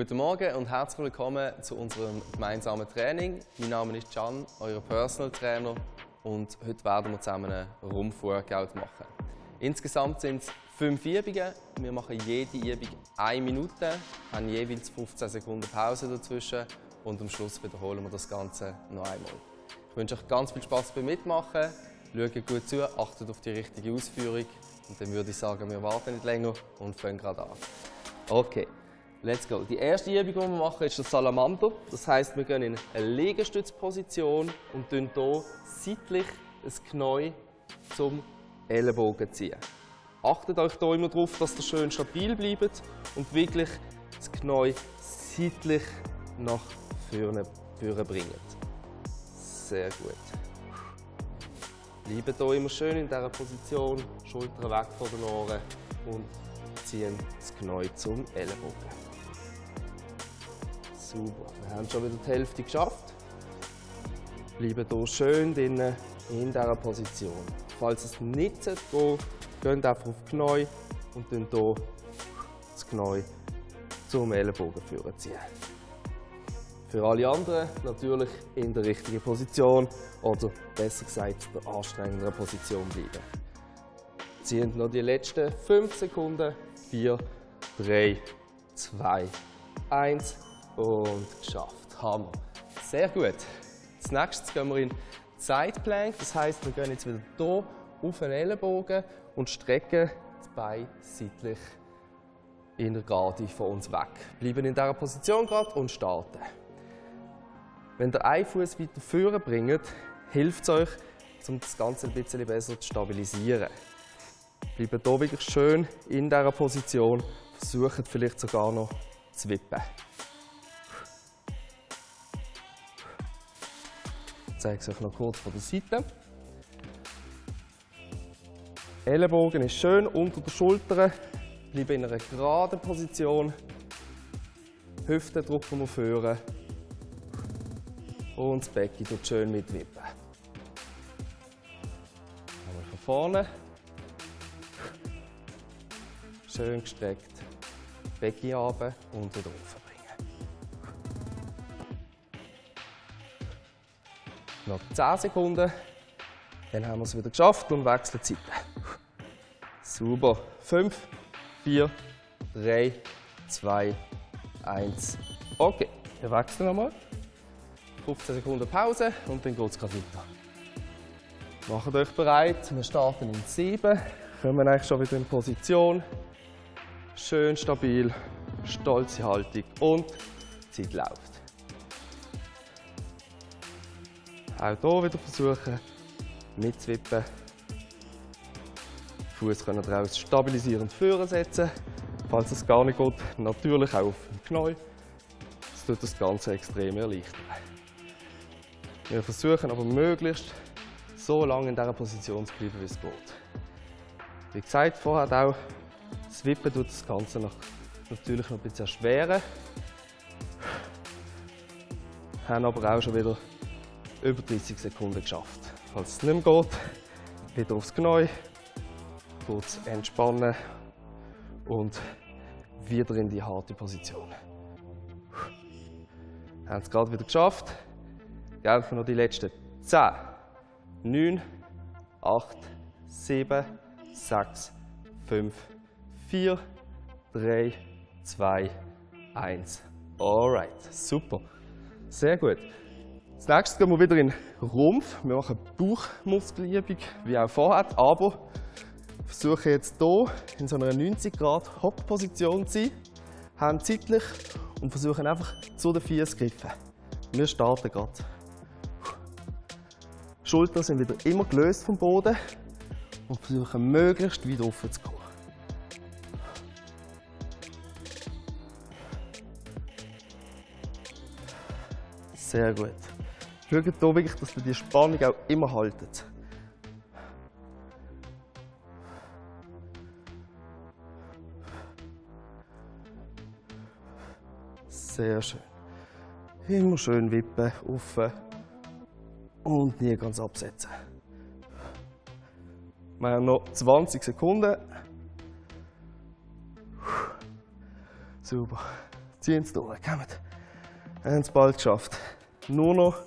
Guten Morgen und herzlich willkommen zu unserem gemeinsamen Training. Mein Name ist Can, euer Personal Trainer und heute werden wir zusammen einen Rumpf-Workout machen. Insgesamt sind es fünf Übungen. Wir machen jede Übung eine Minute, haben jeweils 15 Sekunden Pause dazwischen und am Schluss wiederholen wir das Ganze noch einmal. Ich wünsche euch ganz viel Spaß beim Mitmachen. Schaut gut zu, achtet auf die richtige Ausführung und dann würde ich sagen, wir warten nicht länger und fangen gerade an. Okay. Let's go. Die erste Übung, die wir machen, ist der Salamander. Das heißt, wir gehen in eine Liegestützposition und ziehen hier seitlich ein Knie zum Ellenbogen ziehen. Achtet euch hier immer darauf, dass ihr schön stabil bleibt und wirklich das Knie seitlich nach vorne, vorne bringt. Sehr gut. Bleiben hier immer schön in dieser Position, Schultern weg von den Ohren und ziehen das Knie zum Ellenbogen. Super. Wir haben schon wieder die Hälfte geschafft. Bleiben hier schön drinnen in dieser Position. Falls es nicht geht, geht einfach auf die und dann hier das Knie zum Ellenbogen ziehen. Für alle anderen natürlich in der richtigen Position oder besser gesagt der anstrengenderen Position bleiben. Ziehen noch die letzten 5 Sekunden. 4, 3, 2, 1 und geschafft. Hammer. Sehr gut. Als nächstes gehen wir in Side Plank. Das heißt, wir gehen jetzt wieder hier auf den Ellenbogen und strecken das Bein seitlich in der Gerade von uns weg. Bleiben in dieser Position gerade und starten. Wenn ihr einen Fuß weiter vorne bringt, hilft es euch, um das Ganze ein bisschen besser zu stabilisieren. Bleibt hier wirklich schön in dieser Position. Versucht vielleicht sogar noch zu wippen. Zeige es euch noch kurz von der Seite. Ellenbogen ist schön unter der Schulter. Bleiben in einer geraden Position. Hüften drücken wir führen. Und das Becken tut schön mitwippen. Einmal von vorne. Schön gestreckt. Becken runter und wieder rauf. Noch 10 Sekunden. Dann haben wir es wieder geschafft und wechseln die Seite. Super. 5, 4, 3, 2, 1. Okay, wir wechseln nochmal. 15 Sekunden Pause und dann geht es weiter. Macht euch bereit. Wir starten in 7. Kommen eigentlich schon wieder in Position. Schön stabil, stolze Haltung und die Zeit läuft. Auch hier wieder versuchen mitzuwippen. Fuß können auch stabilisierend führen setzen. Falls es gar nicht geht, natürlich auch auf dem Knie. Das tut das Ganze extrem erleichtern. Wir versuchen aber möglichst so lange in dieser Position zu bleiben, wie es geht. Wie gesagt, vorher auch, das Wippen tut das Ganze noch, natürlich noch ein bisschen erschweren. Haben aber auch schon wieder über 30 Sekunden geschafft. Falls es nicht mehr geht, wieder aufs Knie, kurz entspannen und wieder in die harte Position. Wir haben es gerade wieder geschafft. Gelten noch die letzten 10, 9, 8, 7, 6, 5, 4, 3, 2, 1. Alright, super. Sehr gut. Als nächstes gehen wir wieder in den Rumpf. Wir machen Bauchmuskelübung, wie auch vorher, aber versuchen jetzt hier in so einer 90 Grad Hockposition zu sein, Hände seitlich und versuchen einfach zu den Füßen zu greifen. Wir starten gerade. Schultern sind wieder immer gelöst vom Boden und versuchen möglichst weit offen zu kommen. Sehr gut. Schaut hier wirklich, dass ihr die Spannung auch immer haltet. Sehr schön. Immer schön wippen, offen und nie ganz absetzen. Wir haben noch 20 Sekunden. Super. Ziehen es durch. Kommt. Wir haben es bald geschafft. Nur noch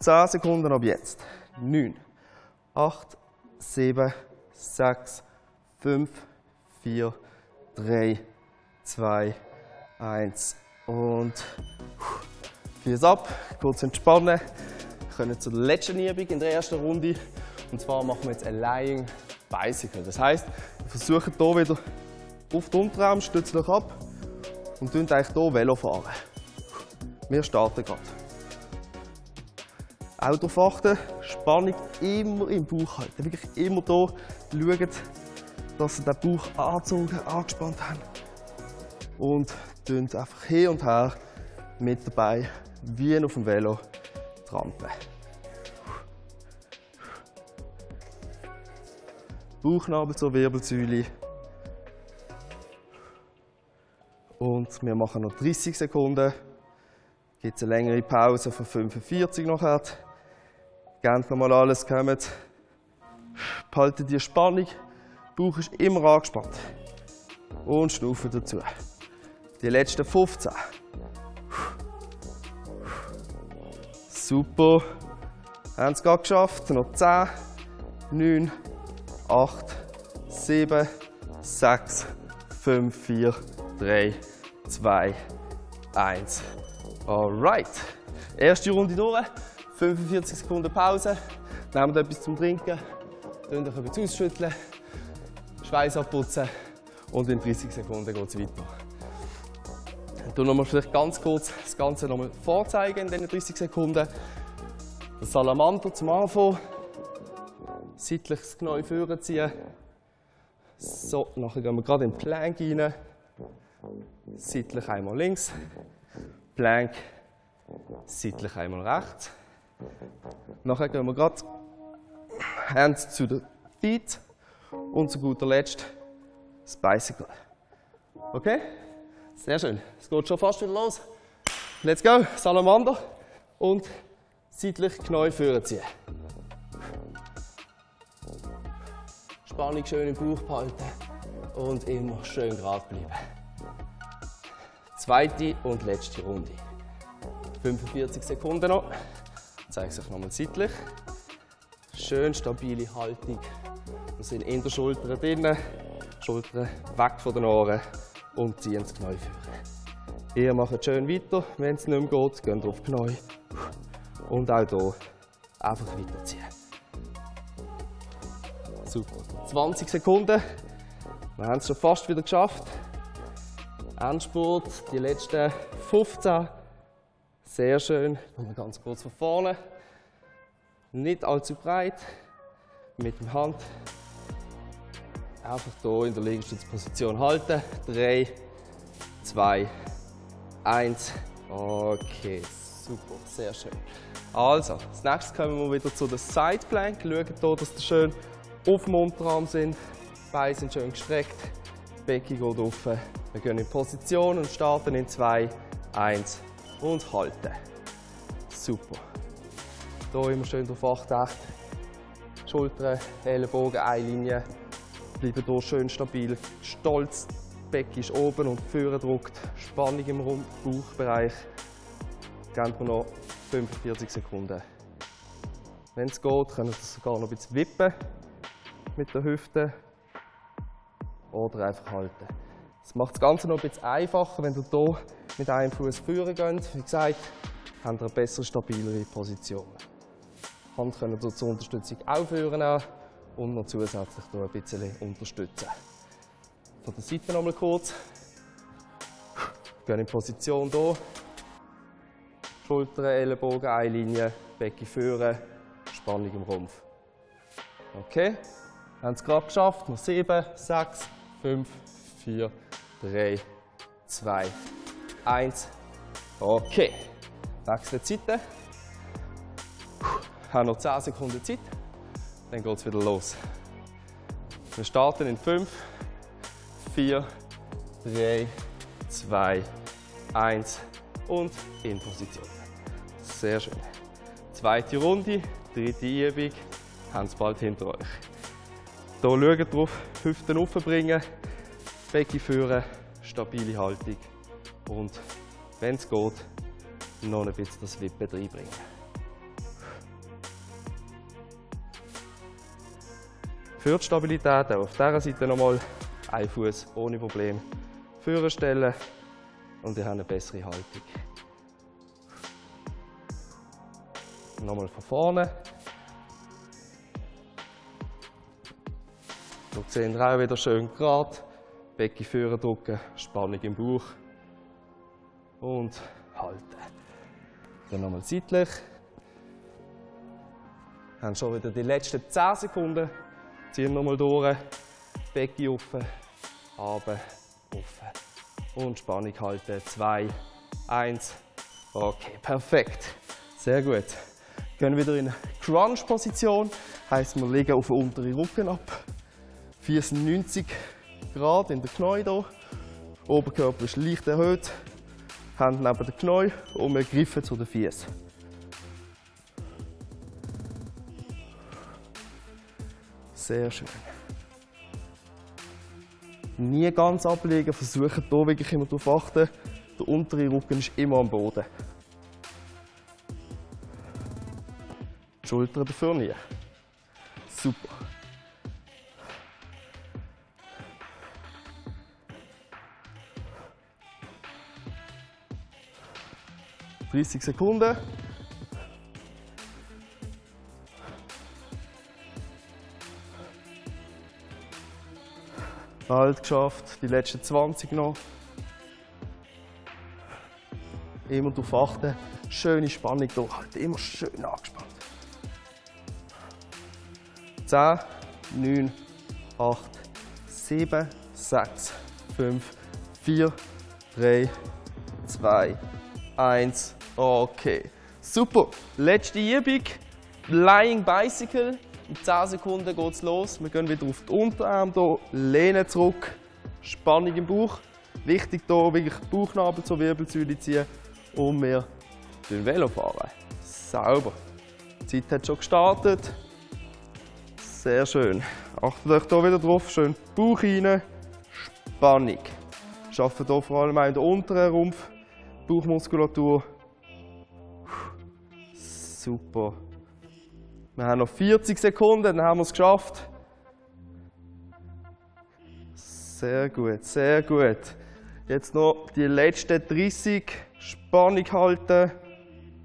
10 Sekunden ab jetzt. 9, 8, 7, 6, 5, 4, 3, 2, 1 und Füße ab, kurz entspannen. Wir können zur letzten Übung in der ersten Runde. Und zwar machen wir jetzt ein Lying Bicycle. Das heisst, wir versuchen hier wieder auf den Unterarm, stützen euch ab und fahren eigentlich hier Velo. Wir starten gerade. Auch darauf achten, Spannung immer im Bauch halten. Wirklich immer hier schauen, dass ihr den Bauch angezogen, angespannt habt. Und einfach hin und her mit dabei, wie auf dem Velo, trampeln. Bauchnabel zur Wirbelsäule. Und wir machen noch 30 Sekunden. Gibt es eine längere Pause von 45 nachher. Gebt nochmal alles, kommt. Behaltet die Spannung. Bauch ist immer angespannt. Und schnaufen dazu. Die letzten 15. Super. Haben es gerade geschafft. Noch 10, 9, 8, 7, 6, 5, 4, 3, 2, 1. Alright. Erste Runde durch. 45 Sekunden Pause. Wir etwas zum Trinken. Dann euch etwas ausschütteln. Schweiß abputzen. Und in 30 Sekunden geht es weiter. Ich noch mal vielleicht ganz kurz das Ganze noch mal vorzeigen in diesen 30 Sekunden. Der Salamander zum Anfang. Seitlich das Knie vorziehen. So, nachher gehen wir gerade in den Plank rein. Seitlich einmal links. Plank. Seitlich einmal rechts. Nachher gehen wir gerade Hands zu den Feet. Und zu guter Letzt das Bicycle. Okay? Sehr schön. Es geht schon fast wieder los. Let's go. Salamander. Und seitlich Knie vorziehen. Spannung schön im Bauch behalten. Und immer schön gerade bleiben. Zweite und letzte Runde. 45 Sekunden noch. Ich zeige es euch nochmal seitlich. Schön stabile Haltung. Wir sind in der Schulter drinnen. Schultern weg von den Ohren und ziehen das Knie führen. Ihr macht schön weiter. Wenn es nicht mehr geht, geht auf die. Und auch hier einfach weiterziehen. Super. 20 Sekunden. Wir haben es schon fast wieder geschafft. Endspurt, die letzten 15. Sehr schön. Kommen ganz kurz von vorne. Nicht allzu breit. Mit der Hand Einfach hier in der Liegestützposition halten. 3, 2, 1. Okay, super, sehr schön. Also, als nächstes kommen wir wieder zu der Side Plank. Schauen hier, dass ihr schön auf dem Unterarm sind. Beine sind schön gestreckt. Becken geht offen. Wir gehen in Position und starten in 2, 1 und halten. Super. Hier immer schön darauf achten. Schultern, Ellenbogen, eine Linie bleiben hier schön stabil. Stolz, das Becken ist oben und vorne drückt. Spannung im Bauchbereich. Geben wir noch 45 Sekunden. Wenn es geht, können Sie sogar noch ein bisschen wippen mit der Hüfte oder einfach halten. Das macht das Ganze noch ein bisschen einfacher, wenn du hier mit einem Fuß führen gehst. Wie gesagt, haben Sie eine bessere, stabilere Position. Hand können Sie zur Unterstützung auch führen und noch zusätzlich ein bisschen unterstützen. Von der Seite noch mal kurz. Gehen in Position hier. Schultern, Ellenbogen, Einlinie, Becken führen, Spannung im Rumpf. Okay, wir haben es gerade geschafft. Noch 7, 6, 5, 4, 3, 2, 1. Okay, wechseln die Seite. Haben noch 10 Sekunden Zeit. Dann geht es wieder los. Wir starten in 5, 4, 3, 2, 1 und in Position. Sehr schön. Zweite Runde, dritte Übung, haben es bald hinter euch. Hier schaut drauf, Hüften aufbringen, Becken führen, stabile Haltung und wenn es geht, noch ein bisschen das Wippen reinbringen. Für die Stabilität auch auf dieser Seite nochmal ein Fuß ohne Problem stellen und ihr habt eine bessere Haltung. Nochmal von vorne. So sehen wir auch wieder schön gerade. Becken führen drücken, Spannung im Bauch. Und halten. Dann nochmal seitlich. Wir haben schon wieder die letzten 10 Sekunden. Ziehen nochmal durch. Becken offen, runter, offen. Und Spannung halten. 2, 1. Okay, perfekt. Sehr gut. Gehen wieder in Crunch-Position. Heißt, wir legen auf den unteren Rücken ab. Füße 90 Grad in der Knie hier. Oberkörper ist leicht erhöht. Hände neben den Knie und wir greifen zu den Füßen. Sehr schön. Nie ganz ablegen, versuchen hier wirklich immer darauf achten. Der untere Rücken ist immer am Boden. Die Schultern dafür nie. Super. 30 Sekunden. Bald geschafft, die letzten 20 noch. Immer darauf achten, schöne Spannung durchhalten, immer schön angespannt. 10, 9, 8, 7, 6, 5, 4, 3, 2, 1. Okay, super. Letzte Übung. Flying Bicycle. In 10 Sekunden geht es los. Wir gehen wieder auf die Unterarm hier, lehnen zurück, Spannung im Bauch. Wichtig hier wirklich Bauchnabel zur Wirbelsäule ziehen und wir den Velo fahren. Sauber. Die Zeit hat schon gestartet. Sehr schön. Achtet euch hier wieder drauf. Schön Bauch rein, Spannung. Schaffen hier vor allem auch in der unteren Rumpf, Bauchmuskulatur. Super. Wir haben noch 40 Sekunden, dann haben wir es geschafft. Sehr gut, sehr gut. Jetzt noch die letzten 30. Spannung halten.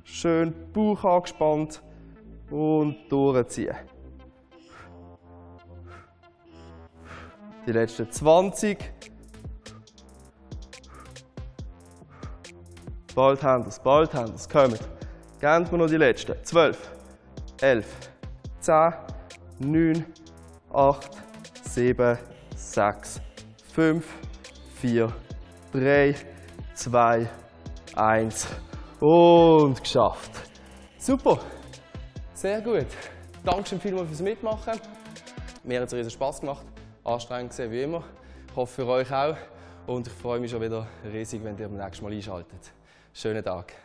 Schön Bauch angespannt und durchziehen. Die letzten 20. Bald haben wir es, bald haben wir es. Kommt. Geben wir noch die letzten. 12, 11, 10, 9, 8, 7, 6, 5, 4, 3, 2, 1 und geschafft. Super, sehr gut. Danke vielmals fürs Mitmachen. Mir hat es riesen Spaß gemacht. Anstrengend gesehen wie immer. Ich hoffe für euch auch. Und ich freue mich schon wieder riesig, wenn ihr beim nächsten Mal einschaltet. Schönen Tag.